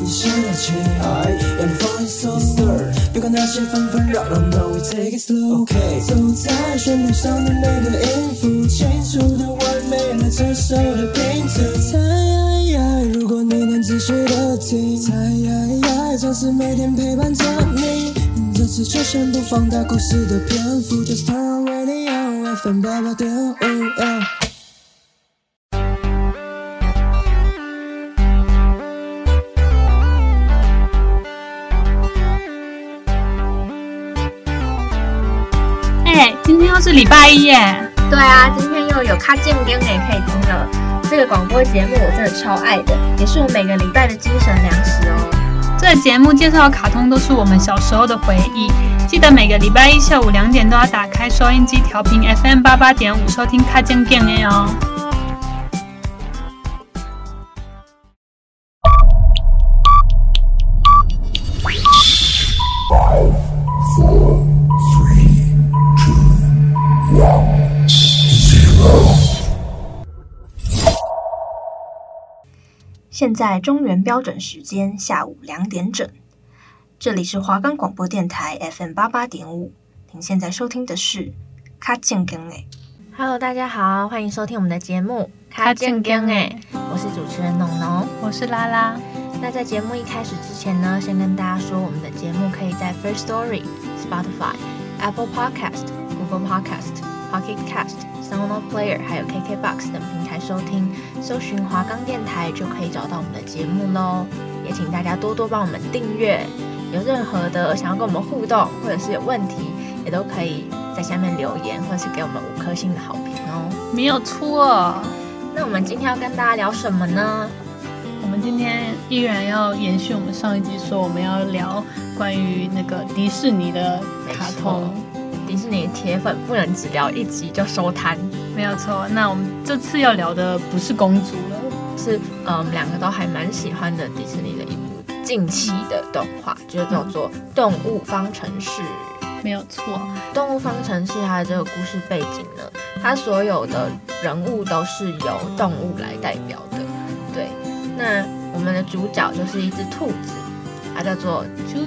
你先来骑，I'm falling so stir，别管那些纷纷扰扰，No we take it slow。OK，。走在旋律上的每个音符，清楚的完美了这首的拼图。猜，如果你能仔细的听，猜，总是每天陪伴着你。这次就先不放大故事的篇幅，Just turn on radio，FM 八八点五。是礼拜一耶，对啊，今天又有卡健跟也可以听了。这个广播节目我真的超爱的，也是我每个礼拜的精神粮食哦。这个节目介绍的卡通都是我们小时候的回忆，记得每个礼拜一下午两点都要打开收音机调频 FM 八八点五收听卡健跟 a 哦。现在中原标准时间下午两点整，这里是华冈广播电台 FM 八八点五。您现在收听的是卡健跟诶。Hello，大家好，欢迎收听我们的节目卡健跟诶。我是主持人农农，我是拉拉。那在节目一开始之前呢，先跟大家说，我们的节目可以在 First Story、Spotify、Apple Podcast、Google Podcast、Pocket Cast。Sound Player 还有 KKBOX 等平台收听，搜寻华冈电台就可以找到我们的节目喽。也请大家多多帮我们订阅，有任何的想要跟我们互动，或者是有问题，也都可以在下面留言，或者是给我们五颗星的好评哦。没有错。那我们今天要跟大家聊什么呢？我们今天依然要延续我们上一集说，我们要聊关于那个迪士尼的卡通。迪士尼铁粉不能只聊一集就收摊，没有错。那我们这次要聊的不是公主了，是呃，我们两个都还蛮喜欢的迪士尼的一部近期的动画，就是叫做《动物方程式》。没有错，《动物方程式》它的这个故事背景呢，它所有的人物都是由动物来代表的。对，那我们的主角就是一只兔子，它叫做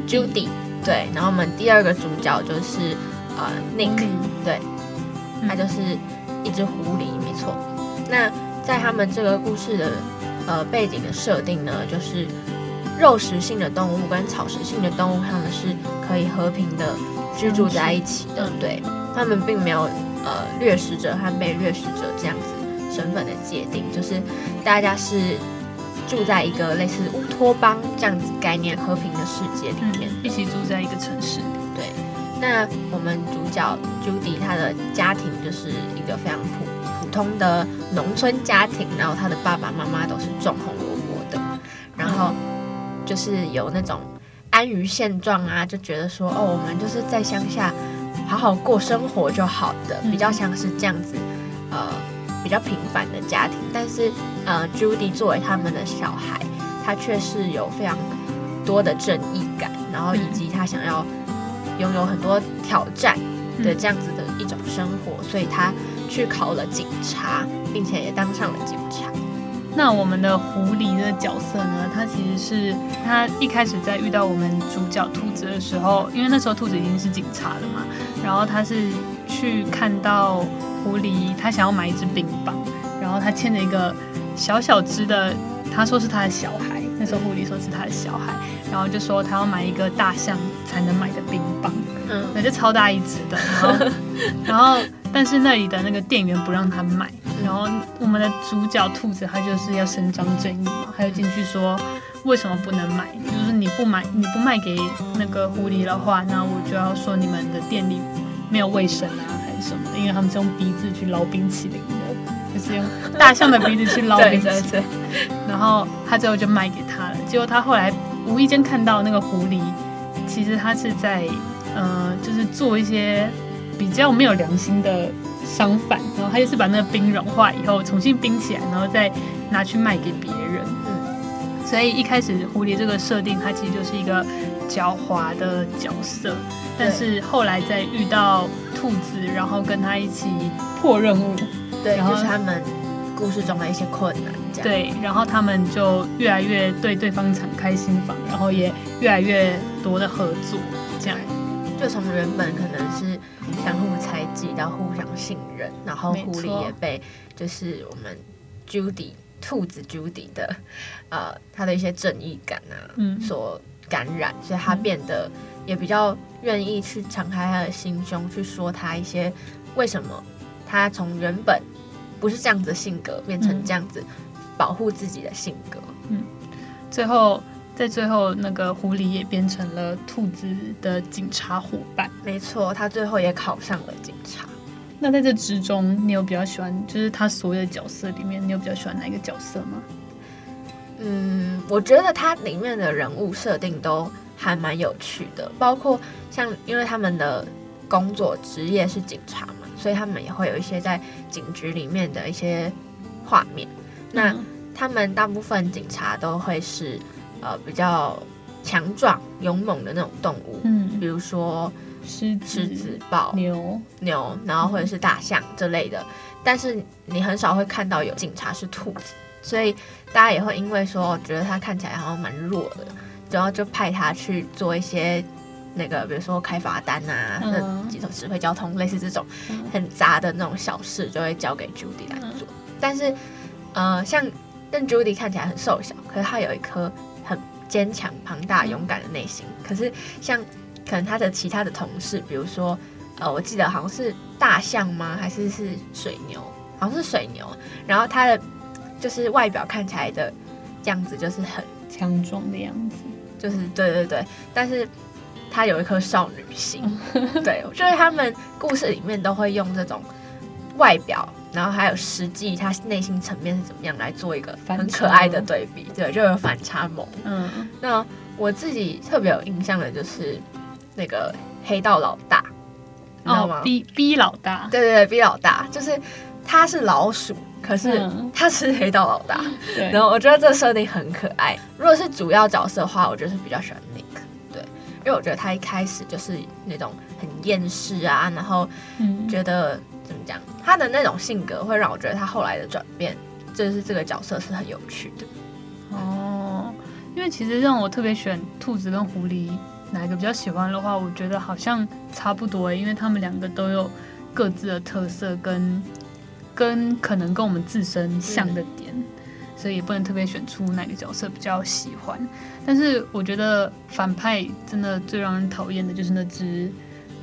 Judy。对，然后我们第二个主角就是。呃，Nick，对，他就是一只狐狸，没错。那在他们这个故事的呃背景的设定呢，就是肉食性的动物跟草食性的动物，他们是可以和平的居住在一起的。对，他们并没有呃掠食者和被掠食者这样子身份的界定，就是大家是住在一个类似乌托邦这样子概念和平的世界里面，一起住在一个城市。那我们主角 Judy 她的家庭就是一个非常普普通的农村家庭，然后她的爸爸妈妈都是种红萝卜的，然后就是有那种安于现状啊，就觉得说哦，我们就是在乡下好好过生活就好的，比较像是这样子，呃，比较平凡的家庭。但是呃，Judy 作为他们的小孩，他却是有非常多的正义感，然后以及他想要。拥有很多挑战的这样子的一种生活，所以他去考了警察，并且也当上了警察。那我们的狐狸的角色呢？他其实是他一开始在遇到我们主角兔子的时候，因为那时候兔子已经是警察了嘛，然后他是去看到狐狸，他想要买一只冰棒，然后他牵着一个小小只的，他说是他的小孩。那时候狐狸说是他的小孩，然后就说他要买一个大象才能买的冰棒，嗯，那就超大一只的，然后，然后，但是那里的那个店员不让他买，然后我们的主角兔子他就是要伸张正义嘛，他就进去说为什么不能买，就是你不买你不卖给那个狐狸的话，那我就要说你们的店里没有卫生啊还是什么？的，因为他们是用鼻子去捞冰淇淋的。就是用大象的鼻子去捞冰淇淋，然后他最后就卖给他了。结果他后来无意间看到那个狐狸，其实他是在呃，就是做一些比较没有良心的商贩，然后他就是把那个冰融化以后重新冰起来，然后再拿去卖给别人。嗯，所以一开始蝴蝶这个设定，它其实就是一个狡猾的角色，但是后来再遇到兔子，然后跟他一起破任务。对，就是他们故事中的一些困难，这样对，然后他们就越来越对对方敞开心房，然后也越来越多的合作，这样就从原本可能是相互猜忌到互相信任，然后狐狸也被就是我们 Judy 兔子 Judy 的呃他的一些正义感啊，嗯，所感染，所以他变得也比较愿意去敞开他的心胸，去说他一些为什么他从原本。不是这样子的性格，变成这样子保护自己的性格。嗯，最后在最后，那个狐狸也变成了兔子的警察伙伴。没错，他最后也考上了警察。那在这之中，你有比较喜欢，就是他所有的角色里面，你有比较喜欢哪一个角色吗？嗯，我觉得他里面的人物设定都还蛮有趣的，包括像因为他们的工作职业是警察嘛。所以他们也会有一些在警局里面的一些画面。那他们大部分警察都会是呃比较强壮、勇猛的那种动物，嗯，比如说狮子、狮子、豹、牛、牛，然后或者是大象这类的。但是你很少会看到有警察是兔子，所以大家也会因为说觉得他看起来好像蛮弱的，然后就派他去做一些。那个，比如说开罚单啊，那几种指挥交通，类似这种很杂的那种小事，就会交给 Judy 来做。但是，呃，像但 Judy 看起来很瘦小，可是他有一颗很坚强、庞大、勇敢的内心。可是，像可能他的其他的同事，比如说，呃，我记得好像是大象吗？还是是水牛？好像是水牛。然后他的就是外表看起来的样子，就是很强壮的样子，就是对对对，但是。他有一颗少女心，对，就是他们故事里面都会用这种外表，然后还有实际他内心层面是怎么样来做一个很可爱的对比，对，就有反差萌。嗯，那我自己特别有印象的就是那个黑道老大，你知道吗？哦，B B 老大，对对对，B 老大。就是他是老鼠，可是他是黑道老大，对，然后我觉得这设定很可爱。如果是主要角色的话，我就是比较喜欢。因为我觉得他一开始就是那种很厌世啊，然后觉得、嗯、怎么讲，他的那种性格会让我觉得他后来的转变，就是这个角色是很有趣的。哦，因为其实让我特别选兔子跟狐狸哪一个比较喜欢的话，我觉得好像差不多，因为他们两个都有各自的特色跟跟可能跟我们自身像的点。所以也不能特别选出哪个角色比较喜欢，但是我觉得反派真的最让人讨厌的就是那只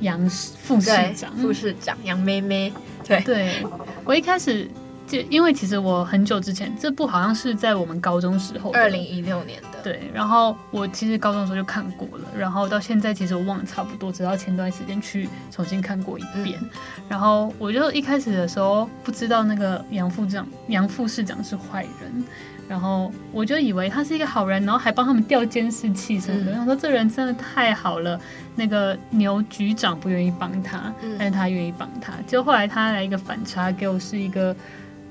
杨副市长，副市长杨妹妹。对，对我一开始。就因为其实我很久之前这部好像是在我们高中时候，二零一六年的。对，然后我其实高中的时候就看过了，然后到现在其实我忘了差不多，直到前段时间去重新看过一遍。嗯、然后我就一开始的时候不知道那个杨副长杨副市长是坏人，然后我就以为他是一个好人，然后还帮他们调监视器什么的。然后说这人真的太好了，那个牛局长不愿意帮他，但是他愿意帮他。就后来他来一个反差，给我是一个。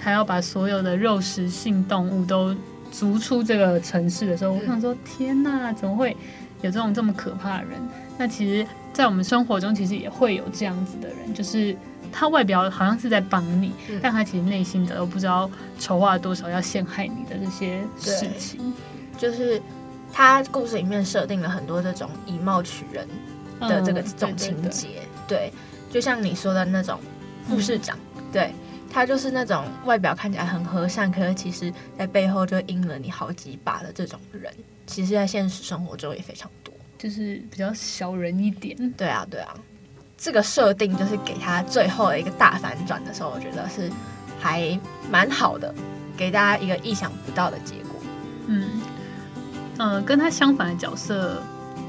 他要把所有的肉食性动物都逐出这个城市的时候，我想说：天哪，怎么会有这种这么可怕的人？那其实，在我们生活中，其实也会有这样子的人，就是他外表好像是在帮你，但他其实内心的都不知道筹划了多少要陷害你的这些事情。就是他故事里面设定了很多这种以貌取人的这个、嗯、这种情节，对，就像你说的那种副市长，嗯、对。他就是那种外表看起来很和善，可是其实在背后就阴了你好几把的这种人。其实，在现实生活中也非常多，就是比较小人一点。对啊，对啊，这个设定就是给他最后的一个大反转的时候，我觉得是还蛮好的，给大家一个意想不到的结果。嗯，呃，跟他相反的角色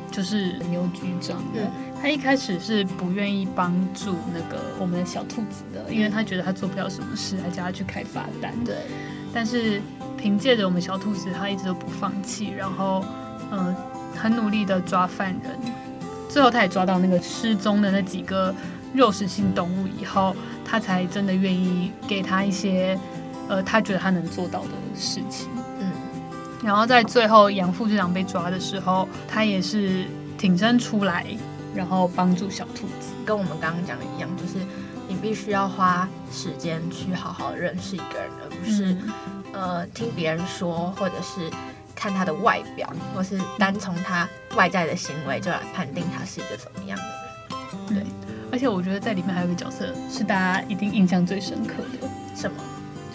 就是牛局长对。嗯他一开始是不愿意帮助那个我们的小兔子的，因为他觉得他做不了什么事，还叫他去开罚单。对。但是凭借着我们小兔子，他一直都不放弃，然后呃很努力的抓犯人，最后他也抓到那个失踪的那几个肉食性动物以后，他才真的愿意给他一些呃他觉得他能做到的事情。嗯。然后在最后杨副局长被抓的时候，他也是挺身出来。然后帮助小兔子，跟我们刚刚讲的一样，就是你必须要花时间去好好认识一个人，而不是、嗯、呃听别人说，或者是看他的外表，或是单从他外在的行为就来判定他是一个怎么样的人。对，而且我觉得在里面还有一个角色是大家一定印象最深刻的，什么？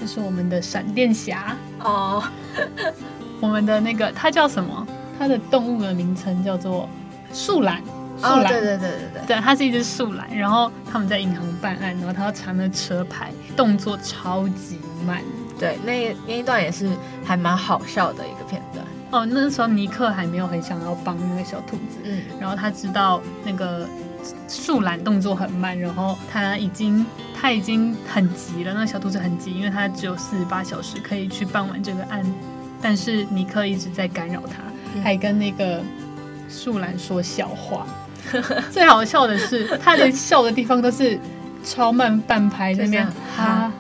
就是我们的闪电侠哦，我们的那个他叫什么？他的动物的名称叫做树懒。树懒，对对对对对，对，它是一只树懒。然后他们在银行办案，然后他要查那车牌，动作超级慢。对，那那一段也是还蛮好笑的一个片段。哦，那时候尼克还没有很想要帮那个小兔子，嗯，然后他知道那个树懒动作很慢，然后他已经他已经很急了，那个小兔子很急，因为他只有四十八小时可以去办完这个案，但是尼克一直在干扰他，嗯、还跟那个树懒说笑话。最好笑的是，他连笑的地方都是超慢半拍 那边，哈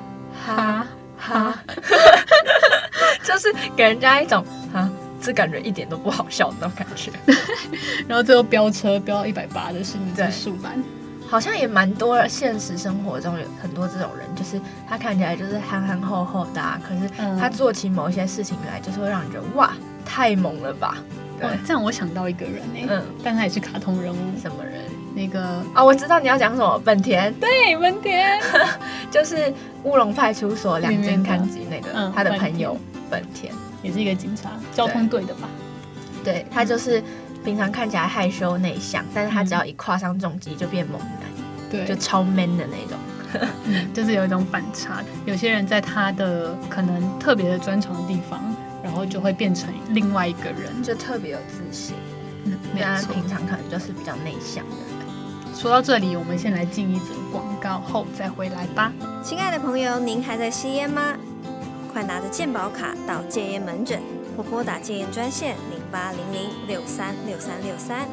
哈哈，就是给人家一种哈，这感觉一点都不好笑的那种感觉。然后最后飙车飙到一百八的是你在树懒，好像也蛮多。现实生活中有很多这种人，就是他看起来就是憨憨厚厚的，啊，可是他做起某些事情来，就是会让你觉得哇，太猛了吧。对，这样我想到一个人呢，嗯，但他也是卡通人物，什么人？那个啊、哦，我知道你要讲什么，本田，对，本田，就是乌龙派出所两间看吉那个，嗯、他的朋友本田，也是一个警察，交通队的吧？对，他就是平常看起来害羞内向，但是他只要一跨上重机就变猛男，对，就超 man 的那种，嗯，就是有一种反差。有些人在他的可能特别的专长的地方。然后就会变成另外一个人，就特别有自信。嗯，平常可能就是比较内向的。说到这里，我们先来进一则广告，后再回来吧。亲爱的朋友，您还在吸烟吗？快拿着健保卡到戒烟门诊或拨打戒烟专线零八零零六三六三六三。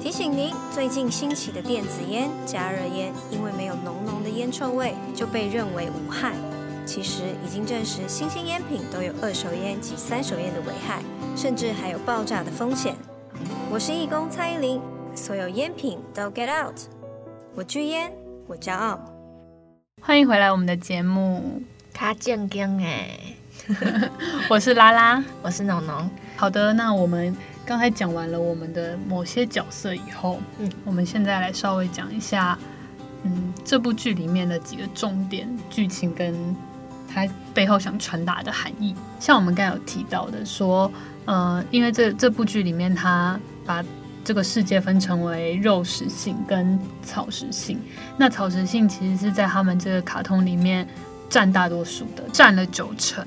提醒您，最近兴起的电子烟、加热烟，因为没有浓浓的烟臭味，就被认为无害。其实已经证实，新兴烟品都有二手烟及三手烟的危害，甚至还有爆炸的风险。我是义工蔡依林，所有烟品都 get out。我拒烟，我骄傲。欢迎回来，我们的节目卡健康哎，我是拉拉，我是农农。好的，那我们刚才讲完了我们的某些角色以后，嗯，我们现在来稍微讲一下，嗯，这部剧里面的几个重点剧情跟。它背后想传达的含义，像我们刚才有提到的，说，呃，因为这这部剧里面，他把这个世界分成为肉食性跟草食性。那草食性其实是在他们这个卡通里面占大多数的，占了九成。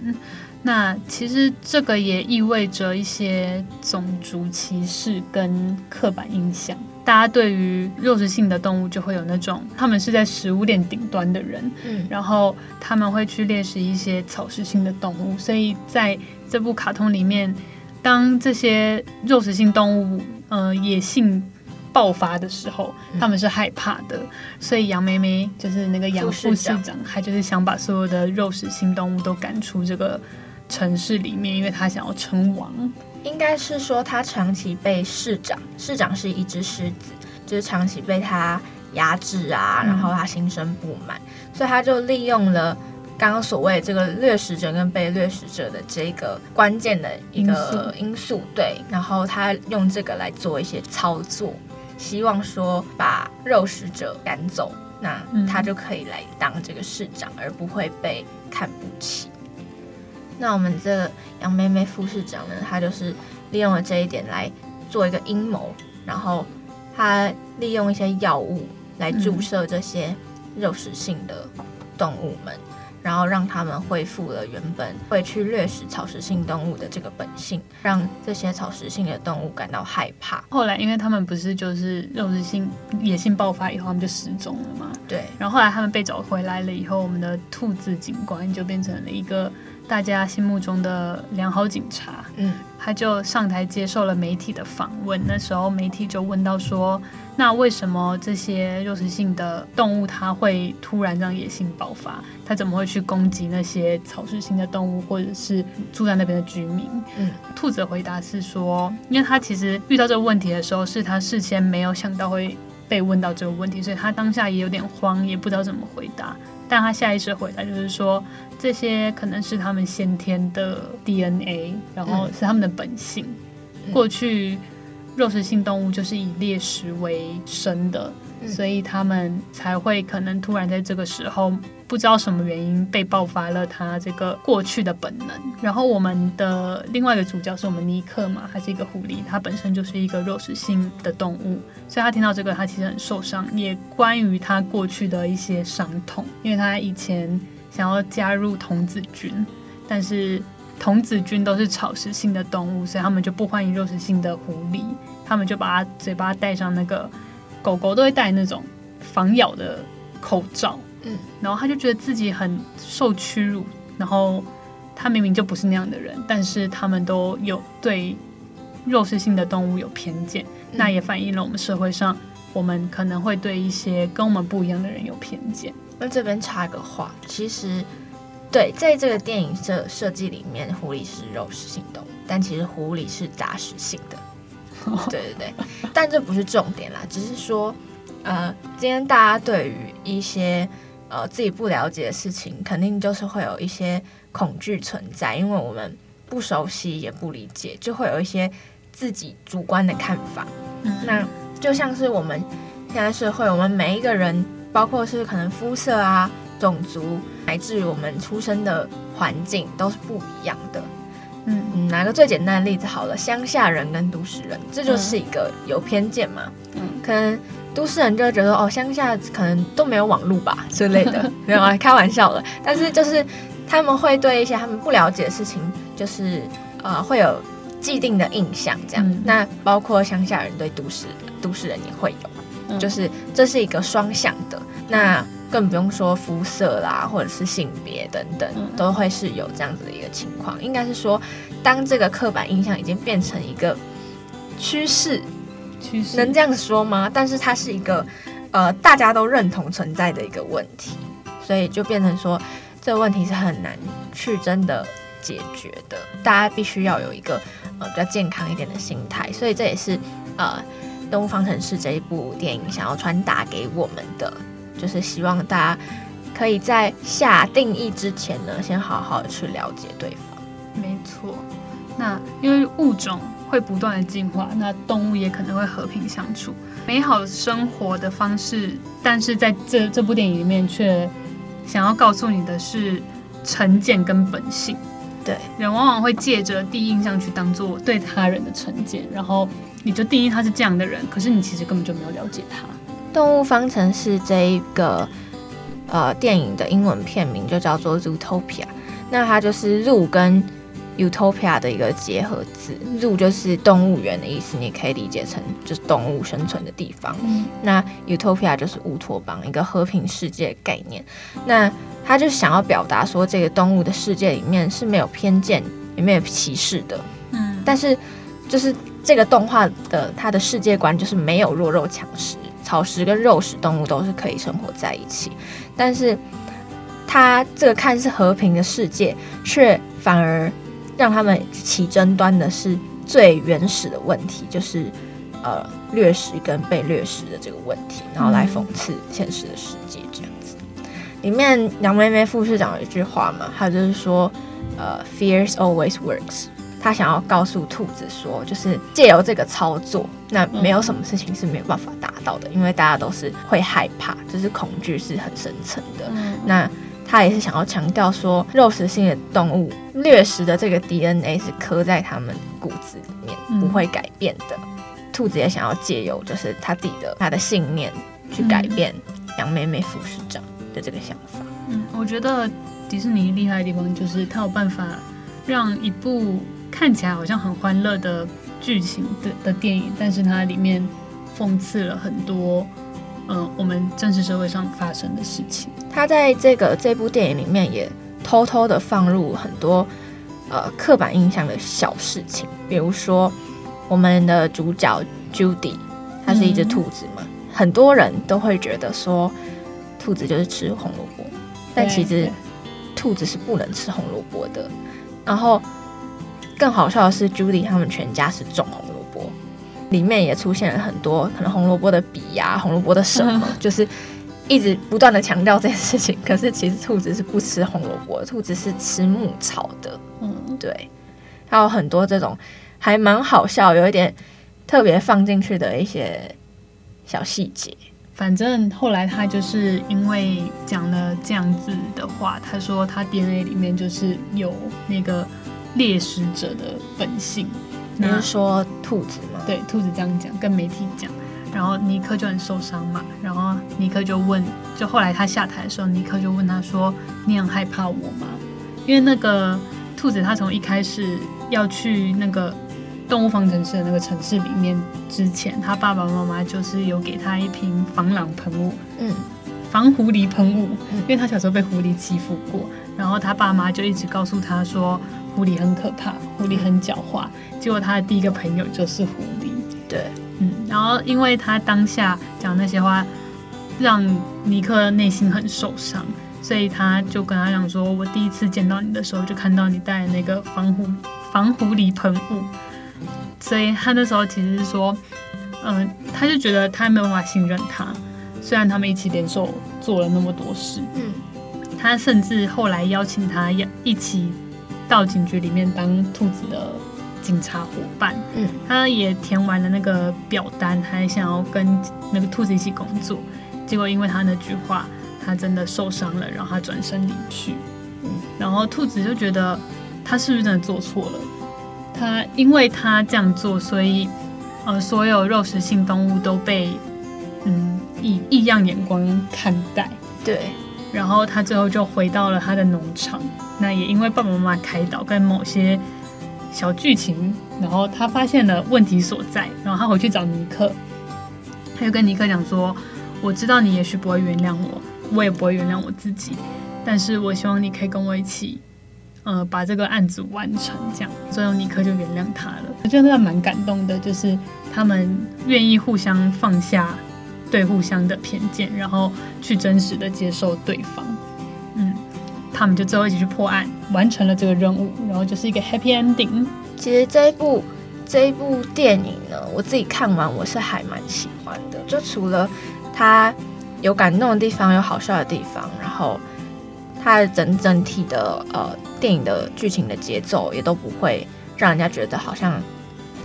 那其实这个也意味着一些种族歧视跟刻板印象。大家对于肉食性的动物就会有那种，他们是在食物链顶端的人，嗯，然后他们会去猎食一些草食性的动物，所以在这部卡通里面，当这些肉食性动物呃野性爆发的时候，他们是害怕的，所以杨梅梅就是那个杨副市长，他就是想把所有的肉食性动物都赶出这个城市里面，因为他想要称王。应该是说，他长期被市长，市长是一只狮子，就是长期被他压制啊，然后他心生不满，嗯、所以他就利用了刚刚所谓这个掠食者跟被掠食者的这个关键的一个因素，对，然后他用这个来做一些操作，希望说把肉食者赶走，那他就可以来当这个市长，而不会被看不起。那我们这个杨妹妹副市长呢，他就是利用了这一点来做一个阴谋，然后他利用一些药物来注射这些肉食性的动物们，嗯、然后让他们恢复了原本会去掠食草食性动物的这个本性，让这些草食性的动物感到害怕。后来，因为他们不是就是肉食性野性爆发以后，他们就失踪了嘛？对。然后后来他们被找回来了以后，我们的兔子警官就变成了一个。大家心目中的良好警察，嗯，他就上台接受了媒体的访问。那时候媒体就问到说：“那为什么这些肉食性的动物它会突然让野性爆发？它怎么会去攻击那些草食性的动物，或者是住在那边的居民？”嗯，兔子的回答是说：“因为他其实遇到这个问题的时候，是他事先没有想到会被问到这个问题，所以他当下也有点慌，也不知道怎么回答。但他下意识回答就是说，这些可能是他们先天的 DNA，然后是他们的本性。嗯、过去肉食性动物就是以猎食为生的。所以他们才会可能突然在这个时候不知道什么原因被爆发了他这个过去的本能。然后我们的另外一个主角是我们尼克嘛，还是一个狐狸，他本身就是一个肉食性的动物，所以他听到这个他其实很受伤，也关于他过去的一些伤痛，因为他以前想要加入童子军，但是童子军都是草食性的动物，所以他们就不欢迎肉食性的狐狸，他们就把他嘴巴戴上那个。狗狗都会戴那种防咬的口罩，嗯，然后他就觉得自己很受屈辱，然后他明明就不是那样的人，但是他们都有对肉食性的动物有偏见，嗯，那也反映了我们社会上，我们可能会对一些跟我们不一样的人有偏见。那这边插个话，其实对，在这个电影设设计里面，狐狸是肉食性动物，但其实狐狸是杂食性的。对对对，但这不是重点啦，只是说，呃，今天大家对于一些呃自己不了解的事情，肯定就是会有一些恐惧存在，因为我们不熟悉也不理解，就会有一些自己主观的看法。嗯，那就像是我们现在社会，我们每一个人，包括是可能肤色啊、种族，乃至于我们出生的环境，都是不一样的。嗯嗯，拿个最简单的例子好了，乡下人跟都市人，这就是一个有偏见嘛。嗯，可能都市人就会觉得哦，乡下可能都没有网络吧 之类的，没有啊，开玩笑了。但是就是他们会对一些他们不了解的事情，就是呃会有既定的印象这样。嗯、那包括乡下人对都市都市人也会有，就是这是一个双向的。那更不用说肤色啦，或者是性别等等，都会是有这样子的一个情况。应该是说，当这个刻板印象已经变成一个趋势，趋势能这样说吗？但是它是一个呃大家都认同存在的一个问题，所以就变成说这个问题是很难去真的解决的。大家必须要有一个呃比较健康一点的心态。所以这也是呃《动物方程式》这一部电影想要传达给我们的。就是希望大家可以在下定义之前呢，先好好的去了解对方。没错，那因为物种会不断的进化，那动物也可能会和平相处，美好生活的方式。但是在这这部电影里面，却想要告诉你的是成见跟本性。对，人往往会借着第一印象去当做对他人的成见，然后你就定义他是这样的人，可是你其实根本就没有了解他。动物方程式这一个呃电影的英文片名就叫做 Zootopia，那它就是 Zoo 跟 Utopia 的一个结合字，Zoo 就是动物园的意思，你可以理解成就是动物生存的地方。嗯、那 Utopia 就是乌托邦，一个和平世界的概念。那他就想要表达说，这个动物的世界里面是没有偏见也没有歧视的。嗯，但是就是这个动画的它的世界观就是没有弱肉强食。草食跟肉食动物都是可以生活在一起，但是它这个看似和平的世界，却反而让他们起争端的是最原始的问题，就是呃掠食跟被掠食的这个问题，然后来讽刺现实的世界这样子。里面杨妹妹副市长有一句话嘛，她就是说，呃，fears always works。他想要告诉兔子说，就是借由这个操作，那没有什么事情是没有办法达到的，因为大家都是会害怕，就是恐惧是很深层的。那他也是想要强调说，肉食性的动物掠食的这个 DNA 是刻在他们骨子里面，不会改变的。兔子也想要借由就是他自己的他的信念去改变杨妹妹副市长的这个想法。嗯，我觉得迪士尼厉害的地方就是他有办法让一部。看起来好像很欢乐的剧情的的电影，但是它里面讽刺了很多，嗯、呃，我们真实社会上发生的事情。他在这个这部电影里面也偷偷的放入很多呃刻板印象的小事情，比如说我们的主角 Judy，它是一只兔子嘛，嗯、很多人都会觉得说兔子就是吃红萝卜，但其实兔子是不能吃红萝卜的，然后。更好笑的是，Judy 他们全家是种红萝卜，里面也出现了很多可能红萝卜的笔呀、啊，红萝卜的什么，就是一直不断的强调这件事情。可是其实兔子是不吃红萝卜，兔子是吃牧草的。嗯，对。还有很多这种还蛮好笑，有一点特别放进去的一些小细节。反正后来他就是因为讲了这样子的话，他说他 DNA 里面就是有那个猎食者的本性。你是说兔子吗？对，兔子这样讲，跟媒体讲，然后尼克就很受伤嘛。然后尼克就问，就后来他下台的时候，尼克就问他说：“你很害怕我吗？”因为那个兔子他从一开始要去那个动物方程式的那个城市里面之前，他爸爸妈妈就是有给他一瓶防狼喷雾，嗯，防狐狸喷雾，因为他小时候被狐狸欺负过，然后他爸妈就一直告诉他说。狐狸很可怕，狐狸很狡猾。结果他的第一个朋友就是狐狸。对，嗯，然后因为他当下讲那些话，让尼克内心很受伤，所以他就跟他讲说：“我第一次见到你的时候，就看到你带那个防狐防狐狸喷雾。”所以他那时候其实是说，嗯、呃，他就觉得他没有办法信任他，虽然他们一起联手做了那么多事。嗯，他甚至后来邀请他要一起。到警局里面当兔子的警察伙伴，嗯，他也填完了那个表单，还想要跟那个兔子一起工作，结果因为他那句话，他真的受伤了，然后他转身离去，嗯，然后兔子就觉得他是不是真的做错了？他因为他这样做，所以呃，所有肉食性动物都被嗯以异样眼光看待，对。然后他最后就回到了他的农场。那也因为爸爸妈妈开导跟某些小剧情，然后他发现了问题所在。然后他回去找尼克，他就跟尼克讲说：“我知道你也许不会原谅我，我也不会原谅我自己。但是我希望你可以跟我一起，呃，把这个案子完成。这样，最后尼克就原谅他了。我觉得那蛮感动的，就是他们愿意互相放下。”对互相的偏见，然后去真实的接受对方，嗯，他们就最后一起去破案，完成了这个任务，然后就是一个 happy ending。其实这一部这一部电影呢，我自己看完我是还蛮喜欢的，就除了它有感动的地方，有好笑的地方，然后它的整整体的呃电影的剧情的节奏也都不会让人家觉得好像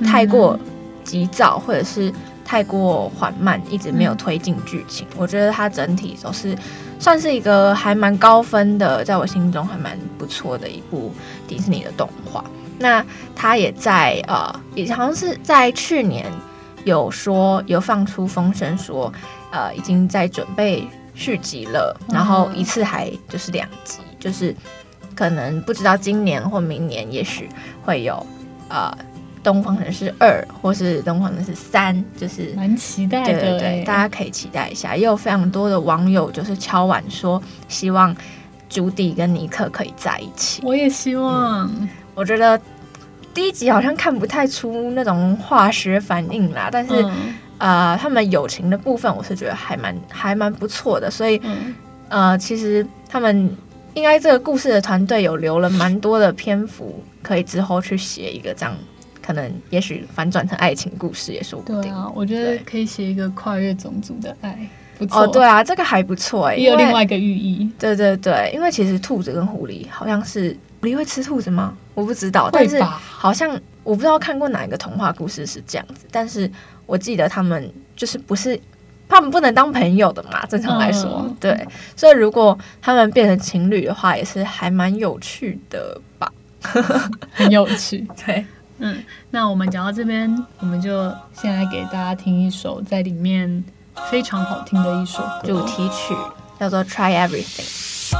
太过急躁，嗯、或者是。太过缓慢，一直没有推进剧情。嗯、我觉得它整体都是算是一个还蛮高分的，在我心中还蛮不错的一部迪士尼的动画。那它也在呃，也好像是在去年有说有放出风声说，呃，已经在准备续集了，然后一次还就是两集，就是可能不知道今年或明年也许会有呃。动物方人是二，或是东方人是三，就是蛮期待的。对对对，大家可以期待一下。也有非常多的网友就是敲碗说，希望朱迪跟尼克可以在一起。我也希望。嗯，我觉得第一集好像看不太出那种化学反应啦，但是、嗯、呃，他们友情的部分，我是觉得还蛮还蛮不错的。所以、嗯、呃，其实他们应该这个故事的团队有留了蛮多的篇幅，可以之后去写一个这样。可能也许反转成爱情故事也说不定。对啊，我觉得可以写一个跨越种族的爱，不错。哦，对啊，这个还不错哎，也有另外一个寓意。对对对，因为其实兔子跟狐狸好像是狐狸会吃兔子吗？我不知道，但是好像我不知道看过哪一个童话故事是这样子。但是我记得他们就是不是他们不能当朋友的嘛？正常来说，嗯、对。所以如果他们变成情侣的话，也是还蛮有趣的吧？很有趣，对。嗯，那我们讲到这边，我们就先来给大家听一首在里面非常好听的一首，主题曲，叫做《Try Everything》。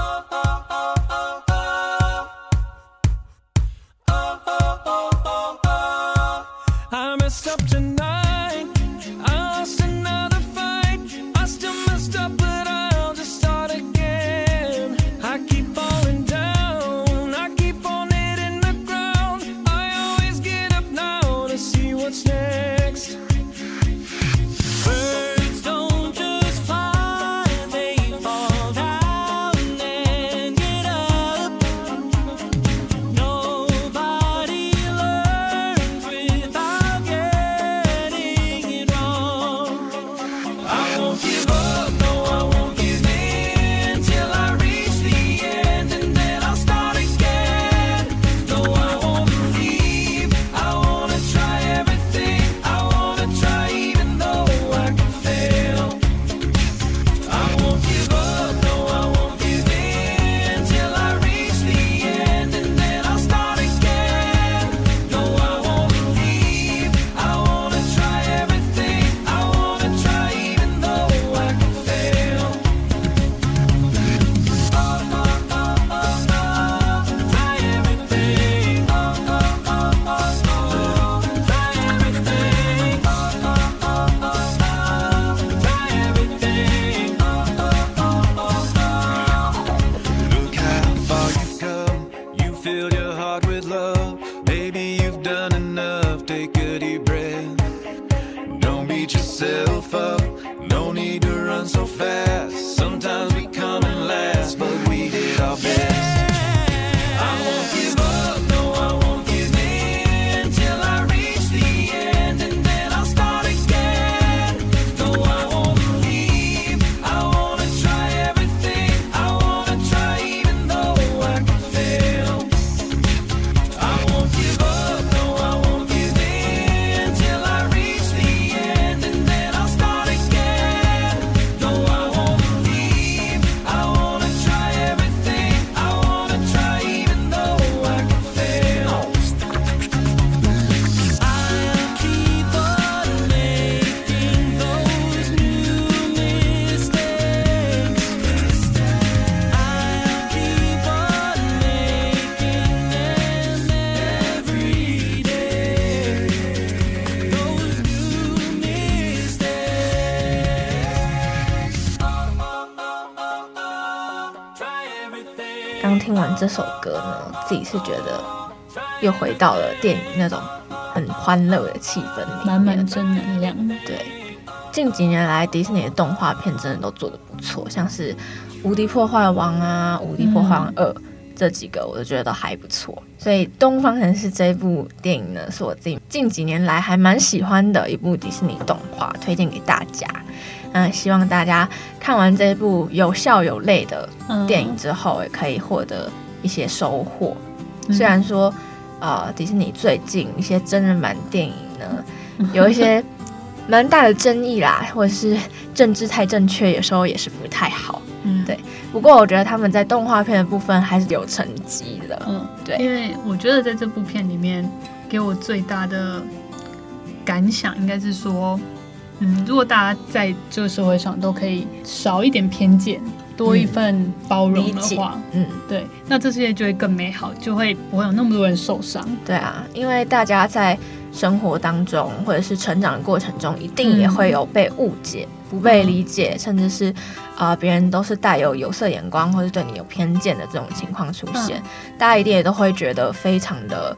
歌呢，自己是觉得又回到了电影那种很欢乐的气氛里面，满满正能量。对，近几年来迪士尼的动画片真的都做的不错，像是《无敌破坏王》啊，《无敌破坏王二》这几个，我都觉得都还不错。所以《东方城市》这部电影呢，是我自己近几年来还蛮喜欢的一部迪士尼动画，推荐给大家。嗯，希望大家看完这部有笑有泪的电影之后，也可以获得一些收获。嗯虽然说，呃，迪士尼最近一些真人版电影呢，有一些 蛮大的争议啦，或者是政治太正确，有时候也是不太好。嗯，对。不过我觉得他们在动画片的部分还是有成绩的。嗯，对因为我觉得在这部片里面，给我最大的感想应该是说，嗯，如果大家在这个社会上都可以少一点偏见，多一份包容的话，嗯，对，那这世界就会更美好，就会不会有那么多人受伤。对啊，因为大家在生活当中或者是成长的过程中，一定也会有被误解、嗯、不被理解，甚至是啊、呃、别人都是带有有色眼光或者对你有偏见的这种情况出现，嗯、大家一定也都会觉得非常的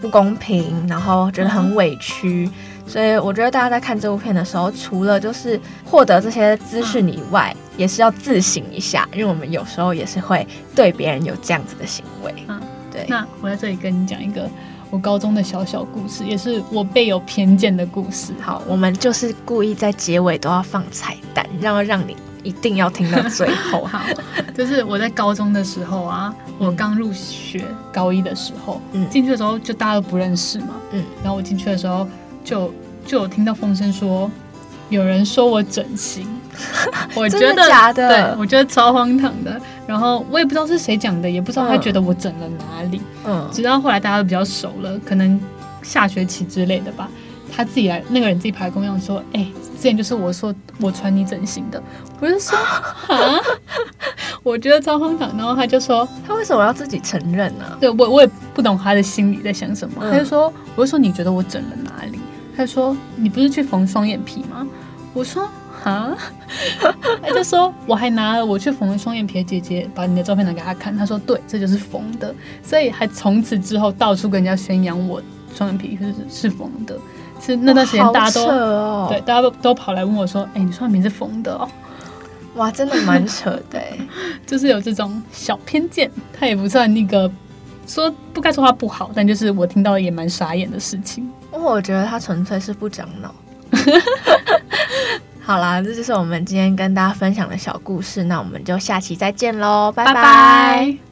不公平，然后觉得很委屈。嗯。所以我觉得大家在看这部片的时候，除了就是获得这些资讯以外，嗯、也是要自省一下，因为我们有时候也是会对别人有这样子的行为。嗯，对。那我在这里跟你讲一个我高中的小小故事，也是我被有偏见的故事。好，我们就是故意在结尾都要放彩蛋，然后让你一定要听到最后。好，就是我在高中的时候啊，我刚入学高一的时候，嗯，进去的时候就大家都不认识嘛，嗯，然后我进去的时候。就就有听到风声说，有人说我整形，我觉得的假的？对，我觉得超荒唐的。然后我也不知道是谁讲的，也不知道他觉得我整了哪里。嗯，直到后来大家都比较熟了，可能下学期之类的吧，他自己来，那个人自己跑来跟我讲说：“哎、欸，之前就是我说我传你整形的。”我就说：“啊，我觉得超荒唐。”然后他就说：“他为什么要自己承认呢？”对我我也不懂他的心里在想什么。嗯、他就说：“我就说你觉得我整了哪里？”他说：“你不是去缝双眼皮吗？”我说：“啊。”他就说：“我还拿了我去缝双眼皮的姐姐把你的照片拿给他看。”他说：“对，这就是缝的。”所以还从此之后到处跟人家宣扬我双眼皮是是缝的。是那段时间大家都、哦、对大家都都跑来问我说：“哎、欸，你双眼皮是缝的哦？” 哇，真的蛮扯的，就是有这种小偏见。他也不算那个说不该说话不好，但就是我听到也蛮傻眼的事情。我觉得他纯粹是不长脑。好啦，这就是我们今天跟大家分享的小故事，那我们就下期再见喽，拜拜。拜拜。